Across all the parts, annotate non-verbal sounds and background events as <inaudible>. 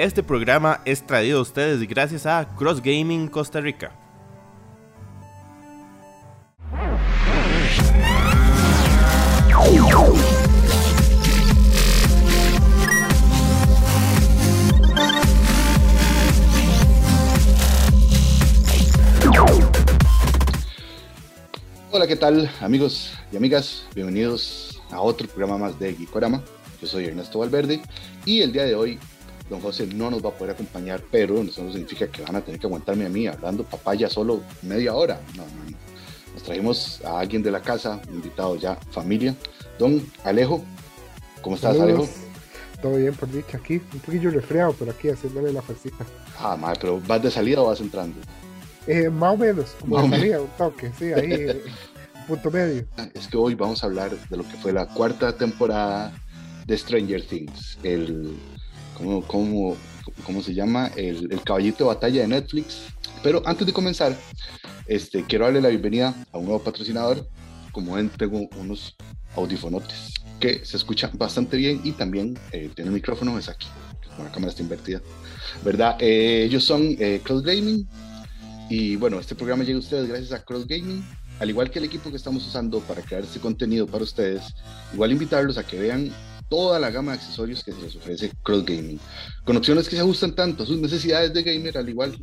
Este programa es traído a ustedes gracias a Cross Gaming Costa Rica. Hola, ¿qué tal amigos y amigas? Bienvenidos a otro programa más de Geekorama. Yo soy Ernesto Valverde y el día de hoy don José no nos va a poder acompañar, pero eso no significa que van a tener que aguantarme a mí hablando papaya solo media hora. No, no, no. Nos trajimos a alguien de la casa, invitado ya, familia. Don Alejo, ¿cómo estás. Alejo? Todo bien por dicha aquí, un poquillo resfriado, pero aquí haciéndole la fuercita. Ah, madre, pero ¿vas de salida o vas entrando? Eh, más o menos, como Más de salida, un toque, sí, ahí, <laughs> punto medio. Es que hoy vamos a hablar de lo que fue la cuarta temporada de Stranger Things, el, ¿cómo, cómo, cómo se llama? El, el caballito de batalla de Netflix. Pero antes de comenzar, este, quiero darle la bienvenida a un nuevo patrocinador. Como ven, tengo unos audifonotes que se escuchan bastante bien y también eh, tiene micrófono, es aquí, la cámara está invertida, ¿verdad? Eh, ellos son eh, Cross Gaming y bueno, este programa llega a ustedes gracias a Cross Gaming, al igual que el equipo que estamos usando para crear este contenido para ustedes, igual invitarlos a que vean toda la gama de accesorios que se les ofrece Cross Gaming, con opciones que se ajustan tanto a sus necesidades de gamer, al igual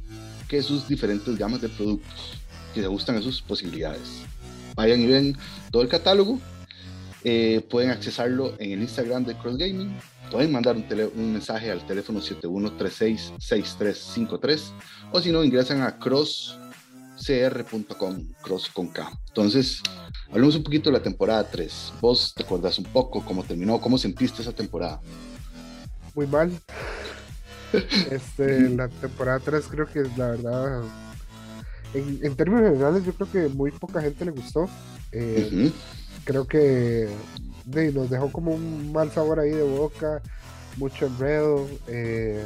que sus diferentes gamas de productos que se ajustan a sus posibilidades. Vayan y ven todo el catálogo. eh, pueden accesarlo en el Instagram de Cross Gaming. Pueden mandar un, un mensaje al teléfono 7136-6353 o si no, ingresan a crosscr.com, cross con K. Entonces, hablemos un poquito de la temporada 3. Vos te acordás un poco cómo terminó, cómo sentiste esa temporada. Muy mal. <laughs> Este, la temporada 3 creo que la verdad, en, en términos generales, yo creo que muy poca gente le gustó. Eh, creo que de, nos dejó como un mal sabor ahí de boca, mucho enredo. eh,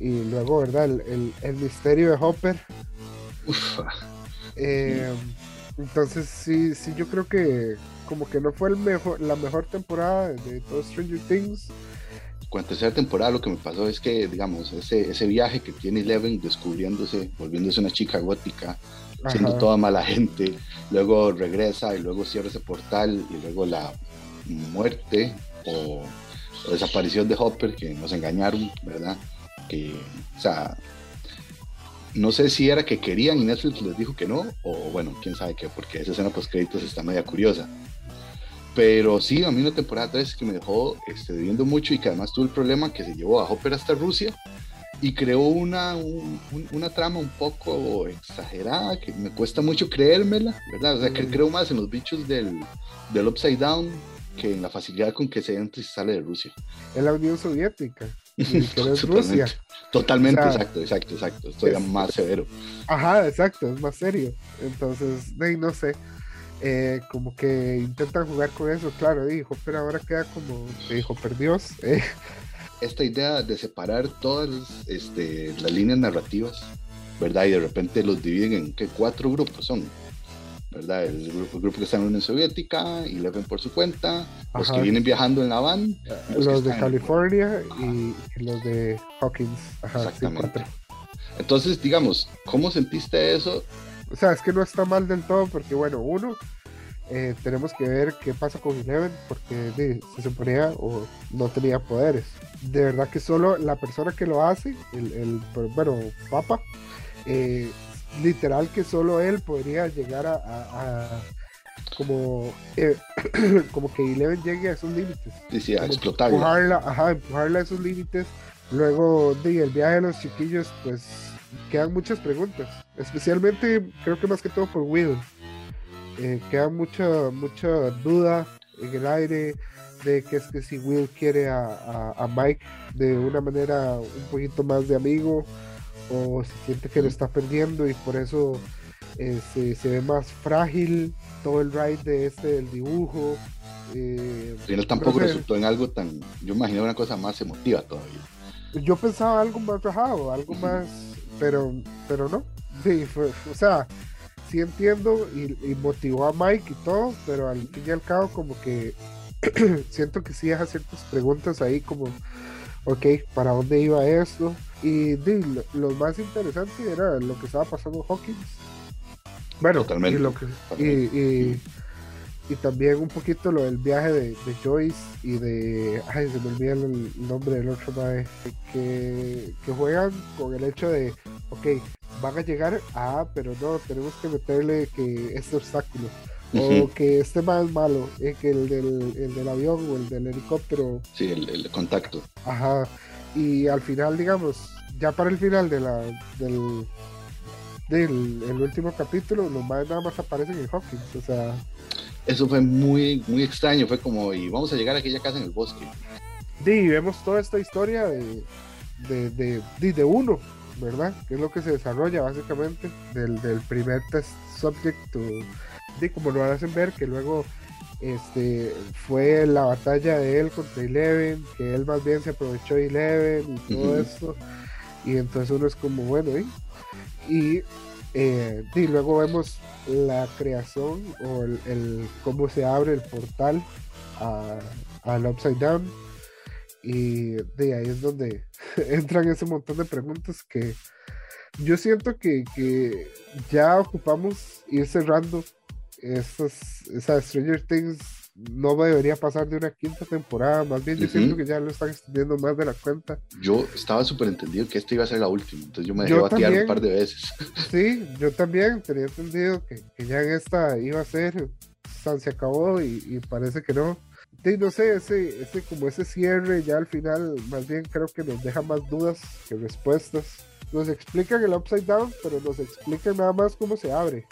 y luego, ¿verdad? El, el- el misterio de Hopper. Uf, Eh, entonces sí, sí, yo creo que como que no fue el mejor, la mejor temporada de todo Stranger Things. con la tercera temporada lo que me pasó es que, digamos, ese, ese viaje que tiene Eleven descubriéndose, volviéndose una chica gótica, siendo Ajá. toda mala gente, luego regresa y luego cierra ese portal y luego la muerte o, o desaparición de Hopper que nos engañaron, ¿verdad? Que, o sea, no sé si era que querían y Netflix les dijo que no, o bueno, quién sabe qué, porque esa escena post créditos está media curiosa. Pero sí, a mí una temporada 3 que me dejó este, debiendo mucho y que además tuvo el problema que se llevó a Hopper hasta Rusia y creó una, un- un- una trama un poco exagerada que me cuesta mucho creérmela, ¿verdad? O sea, que Mm. creo más en los bichos del, del Upside Down que en la facilidad con que se entra y sale de Rusia. Es la Unión Soviética. Y <laughs> que no es. Rusia. Totalmente, O sea, exacto, exacto, exacto. Estoy es- más severo. Ajá, exacto, es más serio. Entonces, no sé. eh, como que intentan jugar con eso, claro, dijo, pero ahora queda como, dijo, Dios. <laughs> eh, Esta idea de separar todas este, las líneas narrativas, ¿verdad? Y de repente los dividen en ¿qué? cuatro grupos son. ¿Verdad? El grupo, el grupo que está en la Unión Soviética, y Eleven por su cuenta, los que vienen viajando en la van, los de California y, y los de Hawkins. Ajá, Exactamente. Entonces, digamos, ¿cómo sentiste eso? O sea, es que no está mal del todo porque, bueno, uno, eh, tenemos que ver qué pasa con Eleven porque se suponía o no tenía poderes. De verdad que solo la persona que lo hace, el, el bueno, Papa, eh, literal que solo él podría llegar a, a- a- como, eh, <clears throat> como que Eleven llegue a esos límites. Como explotarlo. Empujarla, ajá, empujarla a esos límites. Luego de el viaje de los chiquillos, pues quedan muchas preguntas. Especialmente, creo que más que todo por Will. Eh, queda mucha, mucha duda en el aire de que es que si Will quiere a, a- a Mike de una manera un poquito más de amigo o si siente que lo está perdiendo y por eso eh, se, se ve más frágil todo el ride de este del dibujo. Eh, tampoco resultó en algo tan. Yo imaginé una cosa más emotiva todavía. Yo pensaba algo más rajado, algo más, pero, pero no. Sí, fue- o sea, sí entiendo y, y motivó a Mike y todo, pero al fin y al cabo como que <clears throat> siento que sí deja ciertas preguntas ahí como, ok, ¿para dónde iba esto? Y lo, más interesante era lo que estaba pasando en Hawkins. Bueno, Totalmente. Y, lo que, y, y, también un poquito lo del viaje de, Joyce y de. Ay, se me olvida el, nombre del otro mae. Que, que juegan con el hecho de, ok, van a llegar, ah, pero no, tenemos que meterle que este obstáculo. O que este más es malo, eh, que el del, el del avión o el del helicóptero. Sí, el, el contacto. Ajá y al final, digamos, ya para el final de la, del, del el último capítulo, los más nada más aparecen en Hawkins, o sea... Eso fue muy, muy extraño, fue como, y vamos a llegar a aquella casa en el bosque. Sí, vemos toda esta historia de, de, de, de, uno, ¿verdad? Que es lo que se desarrolla básicamente del, del primer test subject, de como lo hacen ver, que luego este fue la batalla de él contra Eleven, que él más bien se aprovechó de Eleven y todo eso. Y entonces uno es como, bueno, y, eh, y luego vemos la creación o el, cómo se abre el portal al Upside Down. Y de ahí es donde <laughs> entran ese montón de preguntas que yo siento que, que ya ocupamos ir cerrando esas, esa Stranger Things no debería pasar de una quinta temporada, más bien yo siento que ya lo están extendiendo más de la cuenta. Yo estaba súper entendido que esto iba a ser la última, entonces yo me dejé batear un par de veces. Sí, <laughs> yo también tenía entendido que, ya en esta iba a ser, se acabó y, parece que no. Sí, no sé, ese, ese, como ese cierre ya al final, más bien creo que nos deja más dudas que respuestas. Nos explican el upside down, pero nos explican nada más cómo se abre.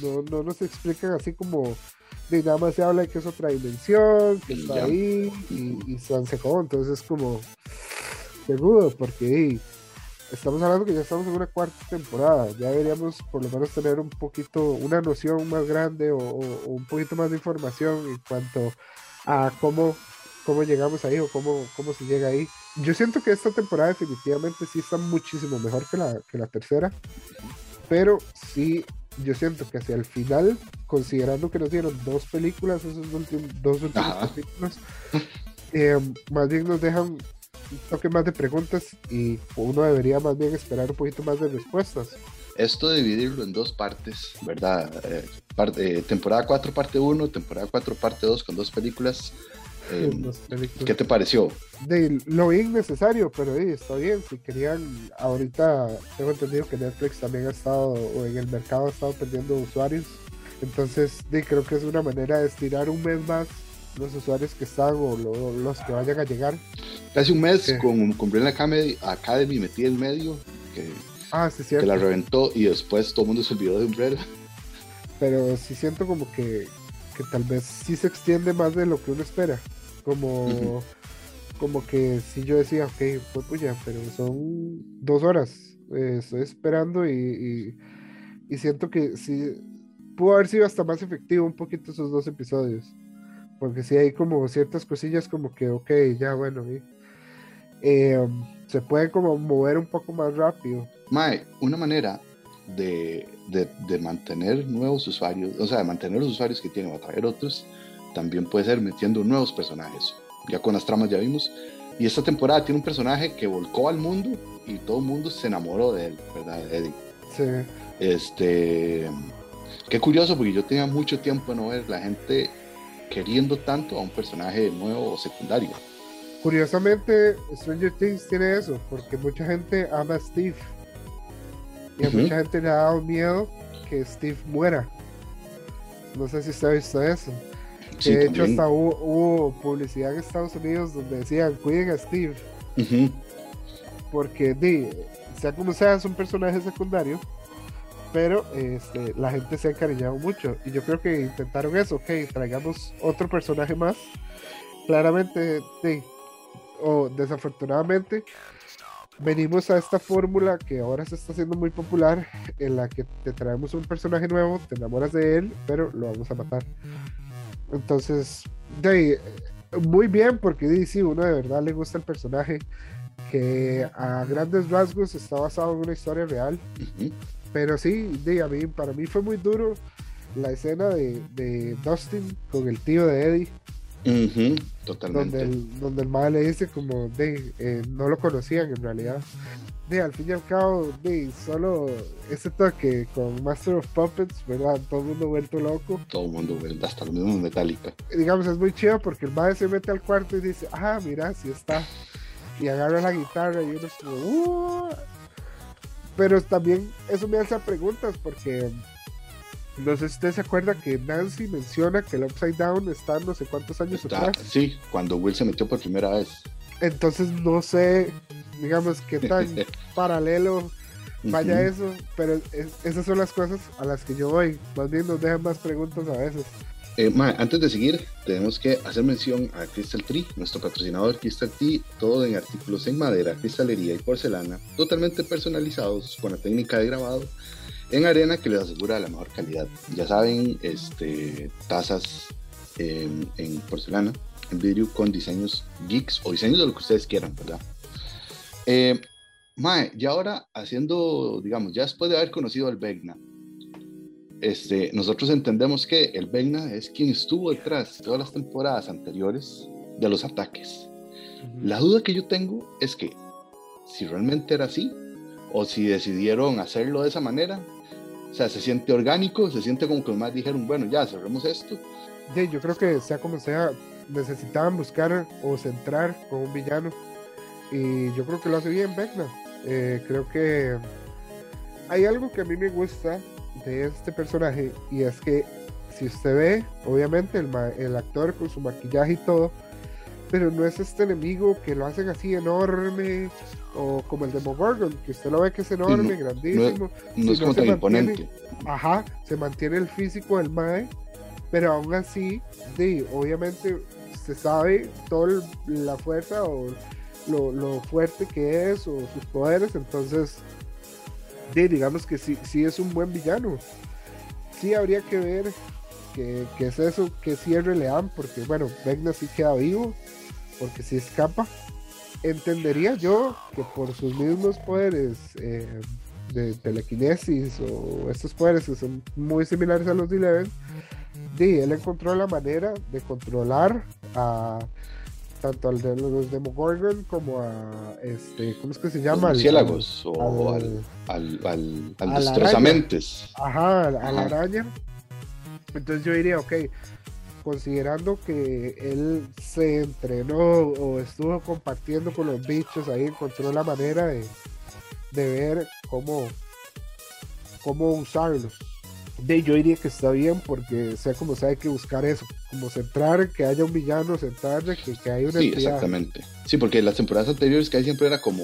No, no nos explican así como nada más se habla de que es otra dimensión, que está ahí y, se han secado. Entonces es como seguro, porque estamos hablando que ya estamos en una cuarta temporada. Ya deberíamos por lo menos tener un poquito, una noción más grande o, un poquito más de información en cuanto a cómo, cómo llegamos ahí o cómo, cómo se llega ahí. Yo siento que esta temporada definitivamente sí está muchísimo mejor que la, que la tercera, pero sí yo siento que hacia el final, considerando que nos dieron dos películas, esos dos últimos capítulos, eh, más bien nos dejan un toque más de preguntas y uno debería más bien esperar un poquito más de respuestas. Esto de dividirlo en dos partes, ¿verdad? Eh, eh, temporada 4, parte 1, temporada 4, parte 2, con dos películas, Em, ¿Qué te pareció? De, lo vi innecesario, pero está bien. Si querían, ahorita tengo entendido que Netflix también ha estado, o en el mercado ha estado perdiendo usuarios. Entonces, creo que es una manera de estirar un mes más los usuarios que están o los que vayan a llegar. Casi un mes con, con Brilliant Academy, Academy metí en medio, que, ah, sí, que la reventó y después todo el mundo se olvidó de Umbrella. Pero sí siento como que, que tal vez sí se extiende más de lo que uno espera. Como, como que si yo decía, ok, pues puya, pero son dos horas. Eh, estoy esperando y, y, siento que sí pudo haber sido hasta más efectivo un poquito esos dos episodios. Porque si hay como ciertas cosillas como que, ok, ya bueno, eh, se puede como mover un poco más rápido. Mae, una manera de, de, de, mantener nuevos usuarios, o sea, de mantener los usuarios que tienen o atraer otros, también puede ser metiendo nuevos personajes. Ya con las tramas ya vimos. Y esta temporada tiene un personaje que volcó al mundo y todo el mundo se enamoró de él, ¿verdad? De Eddie. Sí. Este. Qué curioso, porque yo tenía mucho tiempo de no ver la gente queriendo tanto a un personaje nuevo o secundario. Curiosamente, Stranger Things tiene eso, porque mucha gente ama a Steve. Y a mucha gente le ha dado miedo que Steve muera. No sé si usted ha visto eso de hecho, hasta hubo, publicidad en Estados Unidos donde decían, cuiden a Steve. Porque, di, sea como sea, es un personaje secundario, pero este, la gente se ha encariñado mucho. Y yo creo que intentaron eso, ok, traigamos otro personaje más. Claramente, di, o desafortunadamente, venimos a esta fórmula que ahora se está haciendo muy popular, en la que te traemos un personaje nuevo, te enamoras de él, pero lo vamos a matar. Entonces, de, muy bien, porque sí, uno de verdad le gusta el personaje, que a grandes rasgos está basado en una historia real. Pero sí, de, a mí, para mí fue muy duro la escena de, de, Dustin con el tío de Eddie. Totalmente. donde el, donde el madre le dice como de eh, no lo conocían en realidad. De al fin y al cabo, de solo ese toque con Master of Puppets, ¿verdad? Todo el mundo vuelto loco. Todo el mundo, güey, hasta los mismos Metallica. Digamos, es muy chido porque el madre se mete al cuarto y dice, ah, mira, sí está. Y agarra la guitarra y uno es como, "Uh". Pero también eso me hace preguntas porque no sé si usted se acuerda que Nancy menciona que el Upside Down está no sé cuántos años Está- atrás. sí, cuando Will se metió por primera vez. Entonces no sé, digamos, qué tan <laughs> paralelo vaya eso, pero es- esas son las cosas a las que yo voy. Más bien nos dejan más preguntas a veces. Eh, ma, antes de seguir, tenemos que hacer mención a Crystal Tree, nuestro patrocinador Crystal Tree, todo en artículos en madera, cristalería y porcelana, totalmente personalizados con la técnica de grabado en arena que les asegura la mejor calidad. Ya saben, este, tazas en, en porcelana, en vidrio con diseños geeks o diseños de lo que ustedes quieran, ¿verdad? Eh, mae, y ahora haciendo, digamos, ya después de haber conocido al Vegna, este, nosotros entendemos que el Vegna es quien estuvo detrás de todas las temporadas anteriores de los ataques. La duda que yo tengo es que si realmente era así o si decidieron hacerlo de esa manera, o sea, se siente orgánico, se siente como que más dijeron, bueno, ya cerremos esto. Sí, yo creo que sea como sea, necesitaban buscar o centrar con un villano. Y yo creo que lo hace bien Vecna. Eh, creo que hay algo que a mí me gusta de este personaje y es que si usted ve, obviamente el, el actor con su maquillaje y todo, pero no es este enemigo que lo hacen así enorme o como el Demogorgon, que usted lo ve que es enorme, no- grandísimo. No es como tan imponente. Ajá, se mantiene el físico del Mae, pero aún así, sí, obviamente se sabe toda la fuerza o lo, lo fuerte que es o sus poderes, entonces, sí, digamos que sí, sí es un buen villano. Sí habría que ver qué qué es eso, qué cierre le dan, porque bueno, Vecna sí queda vivo, porque sí escapa. Entendería yo que por sus mismos poderes eh, de telequinesis o estos poderes que son muy similares a los de Eleven, sí, él encontró la manera de controlar a tanto al de los Demogorgon como a este, ¿cómo es que se Los llama? Al- murciélagos o al- al, al, al, a destrozamentes. Ajá, a la araña. Entonces yo diría, ok, considerando que él se entrenó o estuvo compartiendo con los bichos, ahí encontró la manera de, de ver cómo, cómo usarlos. De, yo diría que está bien porque sea como sea hay que buscar eso, como centrar que haya un villano, centrar de que, que haya una Sí, entidad. exactamente. Sí, porque las temporadas anteriores que hay siempre era como,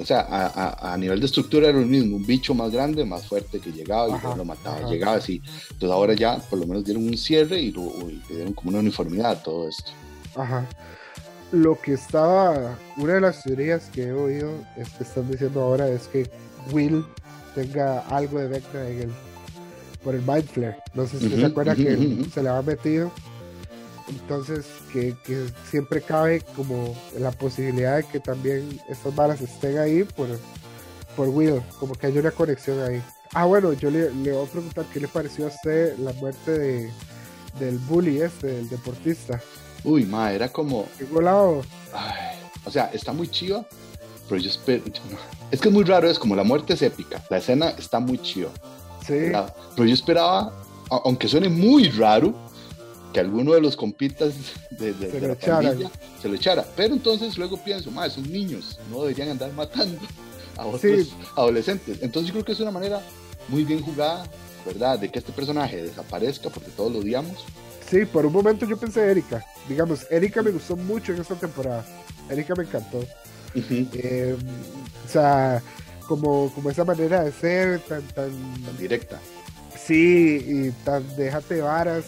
o sea, a, a- a nivel de estructura era lo mismo, un bicho más grande, más fuerte que llegaba y Ajá, lo mataba, ajá. llegaba así. Entonces ahora ya por lo menos dieron un cierre y, lo- y le dieron como una uniformidad a todo esto. Ajá. Lo que estaba, una de las teorías que he oído es que están diciendo ahora es que Will tenga algo de Vecna en el, por el Mind Flare. No sé si se acuerda que se le ha metido. Entonces, que, que siempre cabe como la posibilidad de que también estas balas estén ahí por, por Will, como que haya una conexión ahí. Ah, bueno, yo le, le voy a preguntar qué le pareció a usted la muerte de, del bully este, del deportista. Uy, ma, era como, Qué volado. ay, o sea, está muy chiva, pero yo espero, es que es muy raro, es como la muerte es épica, la escena está muy chiva. Sí, ¿verdad? Pero yo esperaba, aunque suene muy raro, que alguno de los compitas de, de- Se de lo la se lo echara. Pero entonces luego pienso, más esos niños no deberían andar matando a otros Sí. adolescentes. Entonces yo creo que es una manera muy bien jugada, ¿verdad? De que este personaje desaparezca porque todos lo odiamos. sí, por un momento yo pensé Erika. Digamos, Erika me gustó mucho en esta temporada. Erika me encantó. Eh, o sea, como, como esa manera de ser tan, tan, Directa. sí, y tan déjate varas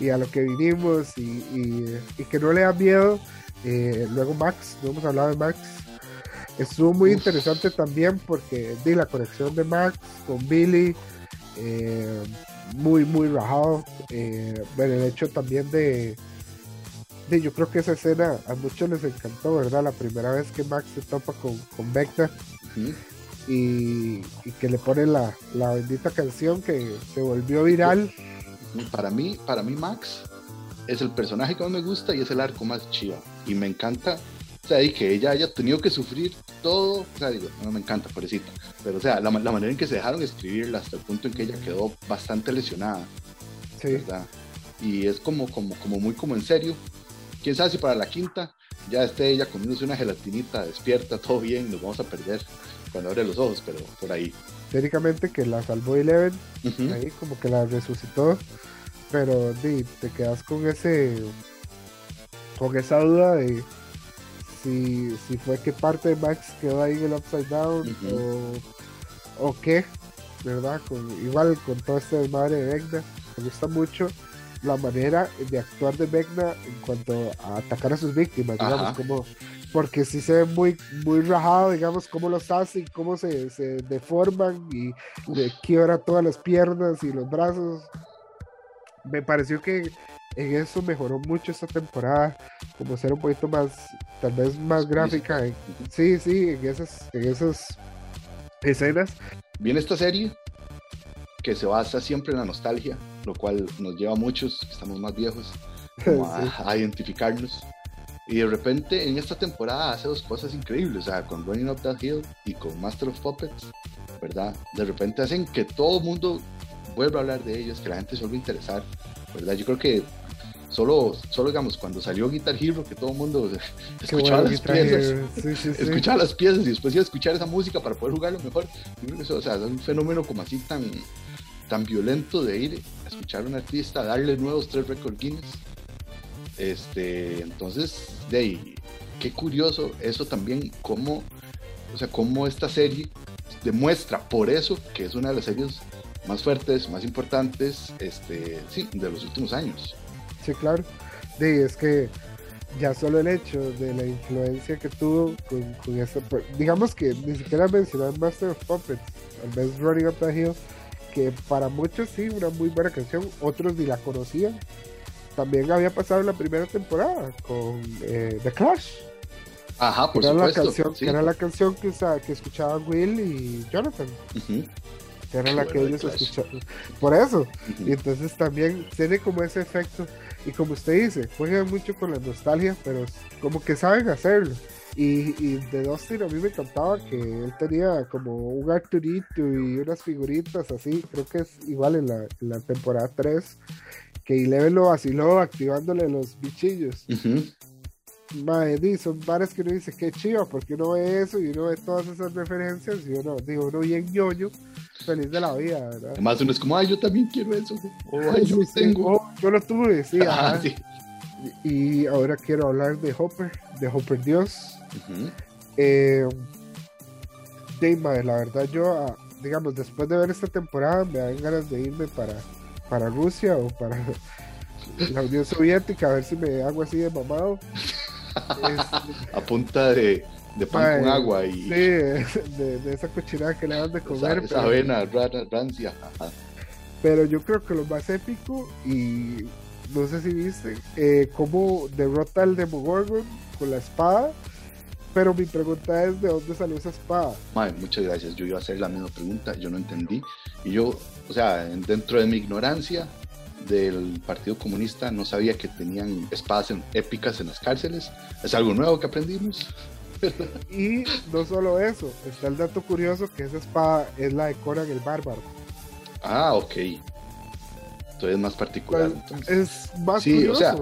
y a lo que vinimos y, y- y que no le da miedo. Eh, luego Max, no hemos hablado de Max. Estuvo muy Uf. interesante también porque di la conexión de Max con Billy, eh, muy, muy rajado. Eh, bueno, el hecho también de, de, yo creo que esa escena a muchos les encantó, ¿verdad? La primera vez que Max se topa con, con y, y que le pone la, la bendita canción que se volvió viral. Para mí, para mí Max es el personaje que más me gusta y es el arco más chiva. Y me encanta, o sea, y que ella haya tenido que sufrir todo, o sea, digo, no me encanta, pobrecita, pero o sea, la, la manera en que se dejaron escribirla hasta el punto en que ella quedó bastante lesionada, Sí, ¿verdad? Y es como, como, como muy como en serio. Quién sabe si para la quinta ya esté ella comiéndose una gelatinita despierta, todo bien, nos vamos a perder cuando abre los ojos, pero por ahí. Técnicamente que la salvó Eleven, Ujú. ahí como que la resucitó, pero di, te quedas con ese, con esa duda de si, si fue que parte de Max quedó ahí en el Upside Down o, o qué, ¿verdad? Con, igual con todo este desmadre de Vecna, me gusta mucho la manera de actuar de Vecna en cuanto a atacar a sus víctimas, digamos, como porque sí se ve muy, muy rajado, digamos, cómo los hace y cómo se, se deforman y le quiebra todas las piernas y los brazos. Me pareció que en eso mejoró mucho esta temporada, como ser un poquito más, tal vez más gráfica. en- sí, sí, en esas, en esas escenas. Viene esta serie que se basa siempre en la nostalgia, lo cual nos lleva a muchos, que estamos más viejos, como a, <laughs> Sí. a identificarnos. Y de repente en esta temporada hace dos cosas increíbles, o sea, con Running Up That Hill y con Master of Puppets, ¿verdad? De repente hacen que todo el mundo vuelva a hablar de ellos, que la gente se vuelva a interesar, ¿verdad? Yo creo que solo, solo digamos, cuando salió Guitar Hero, que todo el mundo <laughs> Qué escuchaba bueno las piezas, sí, sí, sí. escuchaba las piezas y después iba a escuchar esa música para poder jugarlo mejor. O sea, es un fenómeno como así tan, tan violento de ir a escuchar a un artista, darle nuevos tres record Guinness. Este, entonces, de ahí, qué curioso eso también, cómo, o sea, cómo esta serie demuestra por eso que es una de las series más fuertes, más importantes, este, sí, de los últimos años. Sí, claro. Sí, es que ya solo el hecho de la influencia que tuvo con, con esa. Digamos que ni siquiera mencionar Master of Puppets, al menos Running Up the Hill, que para muchos sí, una muy buena canción, otros ni la conocían. También había pasado en la primera temporada con eh, The Clash, Ajá, por que era, la supuesto. canción, sí. que era la canción que, usa- que escuchaban Will y Jonathan, que era Qué la que bueno, ellos escuchaban. Por eso, y entonces también tiene como ese efecto. Y como usted dice, juegan mucho con la nostalgia, pero como que saben hacerlo. Y, y de Dustin a mí me encantaba que él tenía como un Arturito y unas figuritas así. Creo que es igual en la, en la temporada 3. Que Eleven lo vaciló activándole los bichillos. Mae, di, son varas que uno dice que chido, porque uno ve eso y uno ve todas esas referencias y uno, digo, uno bien ñoño, feliz de la vida, ¿verdad? Además uno es como, ay, yo también quiero eso. O, ay, yo Sí, tengo. oh, yo lo tuve, sí, ajá. sí. Y ahora quiero hablar de Hopper, de Hopper Dios. Ujú. Eh, de, mae, la verdad, yo, ah, digamos, después de ver esta temporada, me dan ganas de irme para, para Rusia o para <laughs> la Unión Soviética, a ver si me hago así de mamado. <laughs> Es- A punta de, de pan con agua sí, y de, de esa cochinada que le dan de comer. esa pero- avena ra- rancia. Pero yo creo que lo más épico, y no sé si viste, eh, cómo derrota al Demogorgon con la espada. Pero mi pregunta es: ¿de dónde salió esa espada? Mae, muchas gracias. Yo iba a hacer la misma pregunta, yo no entendí. Y yo, o sea, en- dentro de mi ignorancia del Partido Comunista, no sabía que tenían espadas en- épicas en las cárceles. Es algo nuevo que aprendimos. <laughs> Y no solo eso, está el dato curioso que esa espada es la de Conan el Bárbaro. Ah, ok. Entonces es más particular. Pues, entonces. es más Sí, o curioso. sea,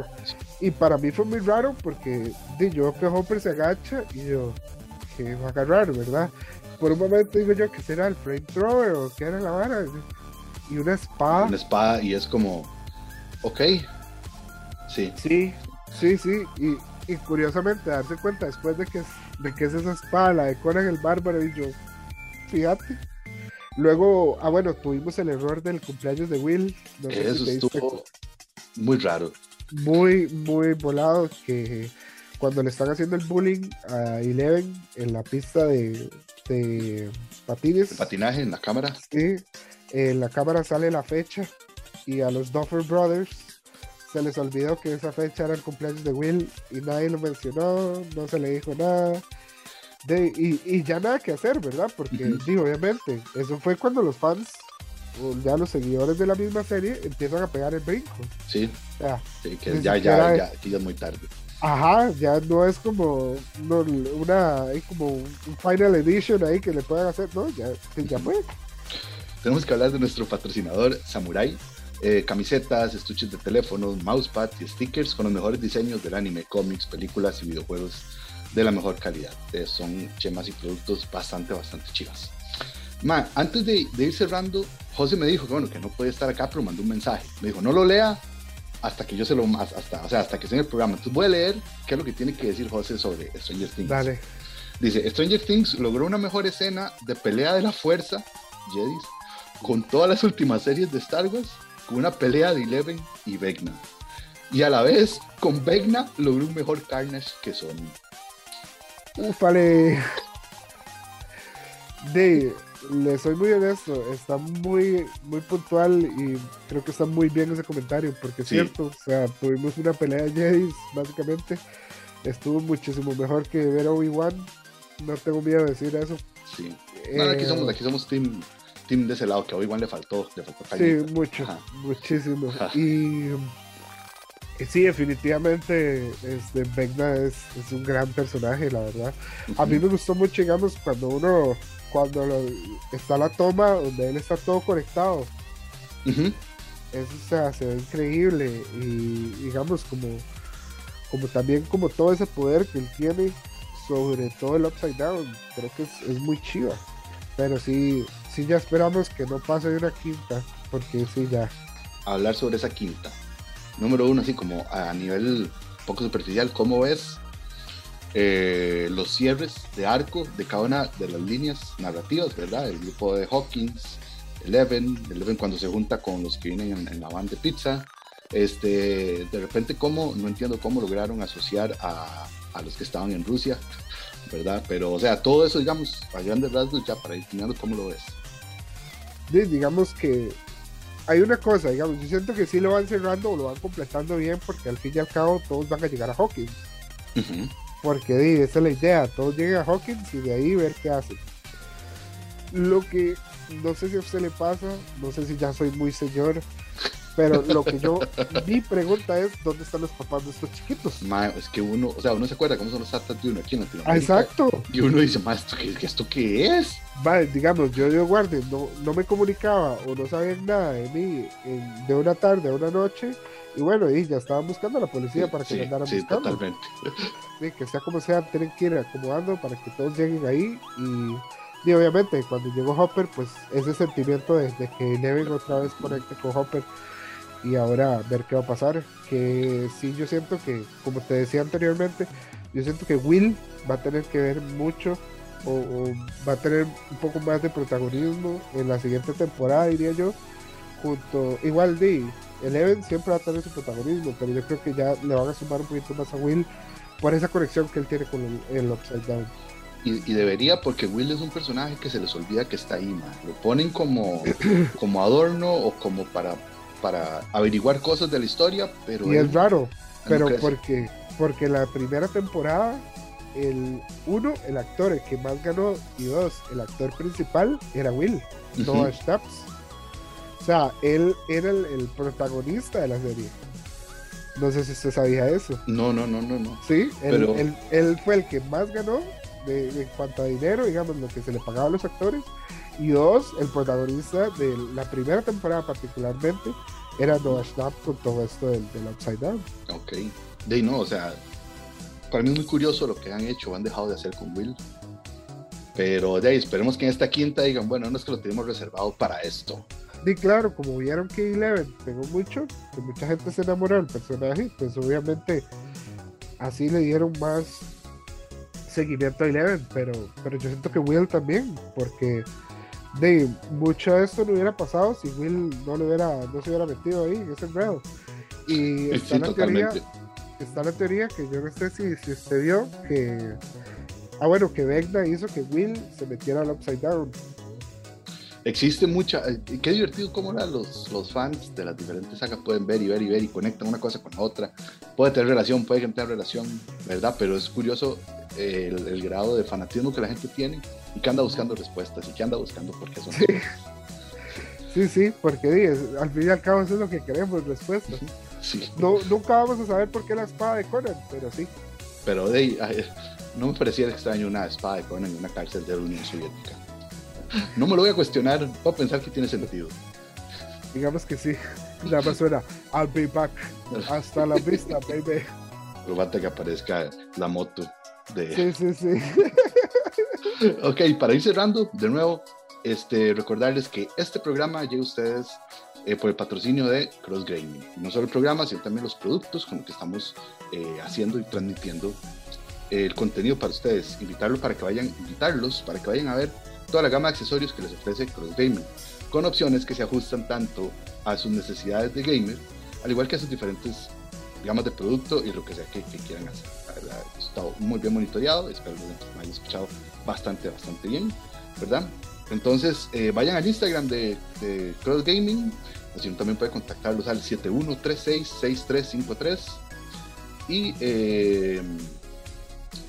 Y para mí fue muy raro porque di, yo que Hopper se agacha y yo, que va a agarrar, ¿verdad? Por un momento digo yo que será el flamethrower o que era la vara. Y una espada. una espada y es como, ok. Sí. Sí, sí, sí. Y, y curiosamente darse cuenta después de que es, de que es esa espada, la de Conan el Bárbaro, y yo, fíjate. Luego, ah bueno, tuvimos el error del cumpleaños de Will. no sé si Eso estuvo muy raro. Muy, muy volado que cuando le están haciendo el bullying a Eleven en la pista de, de patines, Patinaje en la cámara. sí, en la cámara sale la fecha y a los Duffer Brothers se les olvidó que esa fecha era el cumpleaños de Will y nadie lo mencionó, no se le dijo nada. De, y, y ya nada que hacer, ¿verdad? Porque, digo, obviamente, eso fue cuando los fans ya los seguidores de la misma serie empiezan a pegar el brinco. Sí, Ya, sí, que ya, ya, es- ya, aquí ya es muy tarde. Ajá, ya no es como no, una, hay como un Final Edition ahí que le puedan hacer, no, ya, ya fue. Tenemos que hablar de nuestro patrocinador Samurai. Eh, camisetas, estuches de teléfonos, mousepad y stickers con los mejores diseños del anime, cómics, películas y videojuegos de la mejor calidad. Eh, son chemas y productos bastante, bastante chivas. Ma, antes de, de ir cerrando, José me dijo que bueno, que no puede estar acá, pero mandó un mensaje. Me dijo, no lo lea hasta que yo se lo hasta, o sea, hasta que esté en el programa. Entonces voy a leer qué es lo que tiene que decir José sobre Stranger Things. Dale. Dice, Stranger Things logró una mejor escena de pelea de la fuerza, Jedis, con todas las últimas series de Star Wars, con una pelea de Eleven y Vecna. Y a la vez, con Vecna logró un mejor Carnage que Sony. Ufale. De, le soy muy honesto, está muy, muy puntual y creo que está muy bien ese comentario, porque es Sí. cierto, o sea, tuvimos una pelea de Jedi, básicamente, estuvo muchísimo mejor que ver a Obi-Wan, no tengo miedo de decir eso. Sí. No, aquí Eh, somos, aquí somos team, team de ese lado, que a Obi-Wan le faltó, le faltó Sí, mucho, Ajá. muchísimo. Ajá. Y, y sí, definitivamente este, Vecna es, es un gran personaje, la verdad. A mí me gustó mucho, digamos, cuando uno, cuando lo- está la toma donde él está todo conectado. Eso o sea, se ve increíble y digamos como, como también como todo ese poder que él tiene sobre todo el Upside Down. Creo que es, es muy chiva. Pero sí, sí ya esperamos que no pase de una quinta, porque sí ya. hablar sobre esa quinta. Número uno, así como a nivel poco superficial, ¿cómo ves eh, los cierres de arco de cada una de las líneas narrativas, verdad? El grupo de Hawkins, Eleven, Eleven cuando se junta con los que vienen en, en la van de pizza. Este, de repente, ¿cómo? No entiendo cómo lograron asociar a, a los que estaban en Rusia, ¿verdad? Pero, o sea, todo eso, digamos, a grandes rasgos, ya para ir terminando, ¿cómo lo ves? Di- digamos que hay una cosa, digamos, yo siento que sí lo van cerrando o lo van completando bien porque al fin y al cabo todos van a llegar a Hawkins. Ujú. Porque di, esa es la idea, todos lleguen a Hawkins y de ahí ver qué hacen. Lo que no sé si a usted le pasa, no sé si ya soy muy señor, pero lo que yo, <laughs> mi pregunta es, ¿dónde están los papás de estos chiquitos? Ma, es que uno, o sea, uno se acuerda cómo son los tatas de uno aquí en Latinoamérica. exacto. Y uno dice, ma, ¿esto qué, ¿esto qué es? Vale, digamos, yo de guardia no, no me comunicaba o no sabían nada de mí en- de una tarde a una noche. Y bueno, y ya estaban buscando a la policía para que sí, me andaran sí, buscando. totalmente. Sí, que sea como sea, tienen que ir acomodando para que todos lleguen ahí. Y, y obviamente, cuando llegó Hopper, pues ese sentimiento de, de que Eleven otra vez conecte con Hopper y ahora ver qué va a pasar. Que sí, yo siento que, como te decía anteriormente, yo siento que Will va a tener que ver mucho o, o va a tener un poco más de protagonismo en la siguiente temporada, diría yo. Junto, igual de Eleven siempre va a tener su protagonismo, pero yo creo que ya le van a sumar un poquito más a Will por esa conexión que él tiene con el, el Upside Down. Y, y debería, porque Will es un personaje que se les olvida que está ahí, ma. Lo ponen como, <clears throat> como adorno o como para, para averiguar cosas de la historia, pero Y él- es raro, no pero porque, porque la primera temporada, el uno, el actor el que más ganó, y dos, el actor principal era Will. Noah Stapps. O sea, él era el, el protagonista de la serie. No sé si usted sabía eso. No, no, no, no, no. Sí, él, Pero- él- él fue el que más ganó de, de en cuanto a dinero, digamos, lo que se le pagaba a los actores. Y dos, el protagonista de la primera temporada particularmente era Noah Schnapp con todo esto del, del Upside Down. Ok. De no, o sea, para mí es muy curioso lo que han hecho, han dejado de hacer con Will. Pero de ahí, esperemos que en esta quinta digan, bueno, no es que lo tenemos reservado para esto. Y claro, como vieron que Eleven pegó mucho, que mucha gente se enamoró del personaje, pues obviamente así le dieron más seguimiento a Eleven, pero, pero yo siento que Will también, porque de mucho de esto no hubiera pasado si Will no, le hubiera, no se hubiera metido ahí en ese enredo. Y está, Sí, la teoría, está la teoría que yo no sé si, si usted vio que... Ah, bueno, que Vecna hizo que Will se metiera al Upside Down. Existe mucha, eh, qué divertido cómo ahora los, los fans de las diferentes sagas pueden ver y ver y ver y conectan una cosa con la otra. Puede tener relación, puede tenga relación, ¿verdad? Pero es curioso eh, el, el grado de fanatismo que la gente tiene y que anda buscando respuestas y que anda buscando por qué son. Sí. Sí, sí, porque es- al fin y al cabo eso es lo que queremos, respuesta. Sí, No, nunca vamos a saber por qué la espada de Conan, pero sí. pero de no me pareciera extraño una espada de Conan en una cárcel de la Unión Soviética. No me lo voy a cuestionar, voy a pensar que tiene sentido. Digamos que sí. Nada más suena, I'll be back. Hasta la vista, <laughs> baby. Pero falta que aparezca la moto de... Sí, sí, sí. <laughs> Ok, para ir cerrando, de nuevo, este, recordarles que este programa llega a ustedes eh, por el patrocinio de Cross Gaming. No solo el programa, sino también los productos con los que estamos eh, haciendo y transmitiendo el contenido para ustedes. Invitarlos para que vayan, invitarlos para que vayan a ver toda la gama de accesorios que les ofrece Cross Gaming, con opciones que se ajustan tanto a sus necesidades de gamer, al igual que a sus diferentes gamas de producto y lo que sea que, quieran hacer. La verdad, está muy bien monitoreado, espero que me hayan escuchado bastante, bastante bien, ¿verdad? Entonces, eh, vayan al Instagram de, de Cross Gaming, no, también pueden contactarlos al 71366353 y eh,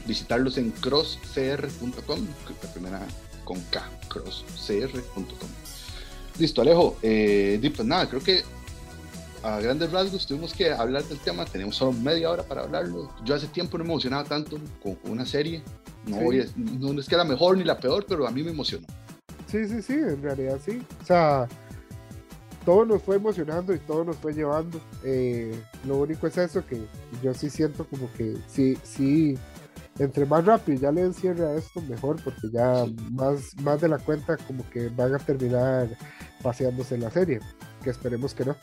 visitarlos en crosscr.com, la primera con K, crosscr.com. Listo, Alejo. Eh, pues nada, creo que a grandes rasgos tuvimos que hablar del tema. Tenemos solo media hora para hablarlo. Yo hace tiempo no me emocionaba tanto con una serie. No, Sí. voy a- no es que la mejor ni la peor, pero a mí me emocionó. Sí, sí, sí, en realidad sí. O sea, todo nos fue emocionando y todo nos fue llevando. Eh, lo único es eso, que yo sí siento como que sí, sí, entre más rápido ya le den cierre a esto, mejor, porque ya más, más de la cuenta como que van a terminar paseándose en la serie, que esperemos que no.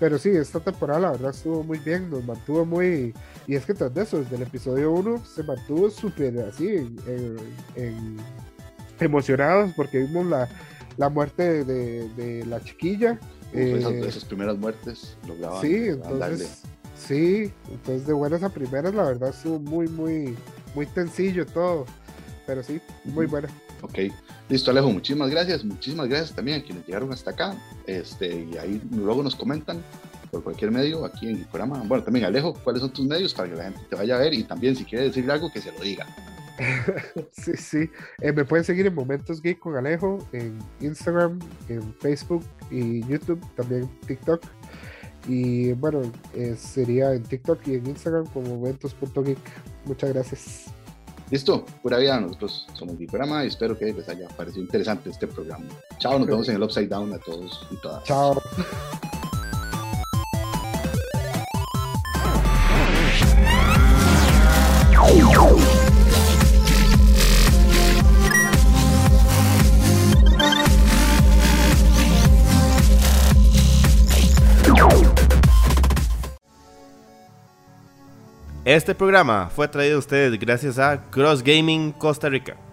Pero sí, esta temporada la verdad estuvo muy bien, nos mantuvo muy... Y es que tras de eso, desde el episodio 1 se mantuvo súper así, en- emocionados porque vimos la, la muerte de, de la chiquilla. Uf, Eh, esas primeras muertes lograban sí, entonces, sí, entonces de buenas a primeras la verdad estuvo muy, muy, muy sencillo todo, pero sí, muy Ujú. buena. Ok, listo Alejo, muchísimas gracias, muchísimas gracias también a quienes llegaron hasta acá, este, y ahí luego nos comentan por cualquier medio aquí en el programa. Bueno, también Alejo, ¿cuáles son tus medios para que la gente te vaya a ver? Y también si quiere decirle algo, que se lo diga. <laughs> Sí, sí. Eh, me pueden seguir en Momentos Geek con Alejo, en Instagram, en Facebook y YouTube, también TikTok. Y bueno, eh, sería en TikTok y en Instagram como momentos.geek. Muchas gracias. Listo, pura vida, nosotros somos el programa y espero que les haya parecido interesante este programa. Chao, nos vemos en el Upside Down a todos y todas. Chao. Este programa fue traído a ustedes gracias a Cross Gaming Costa Rica.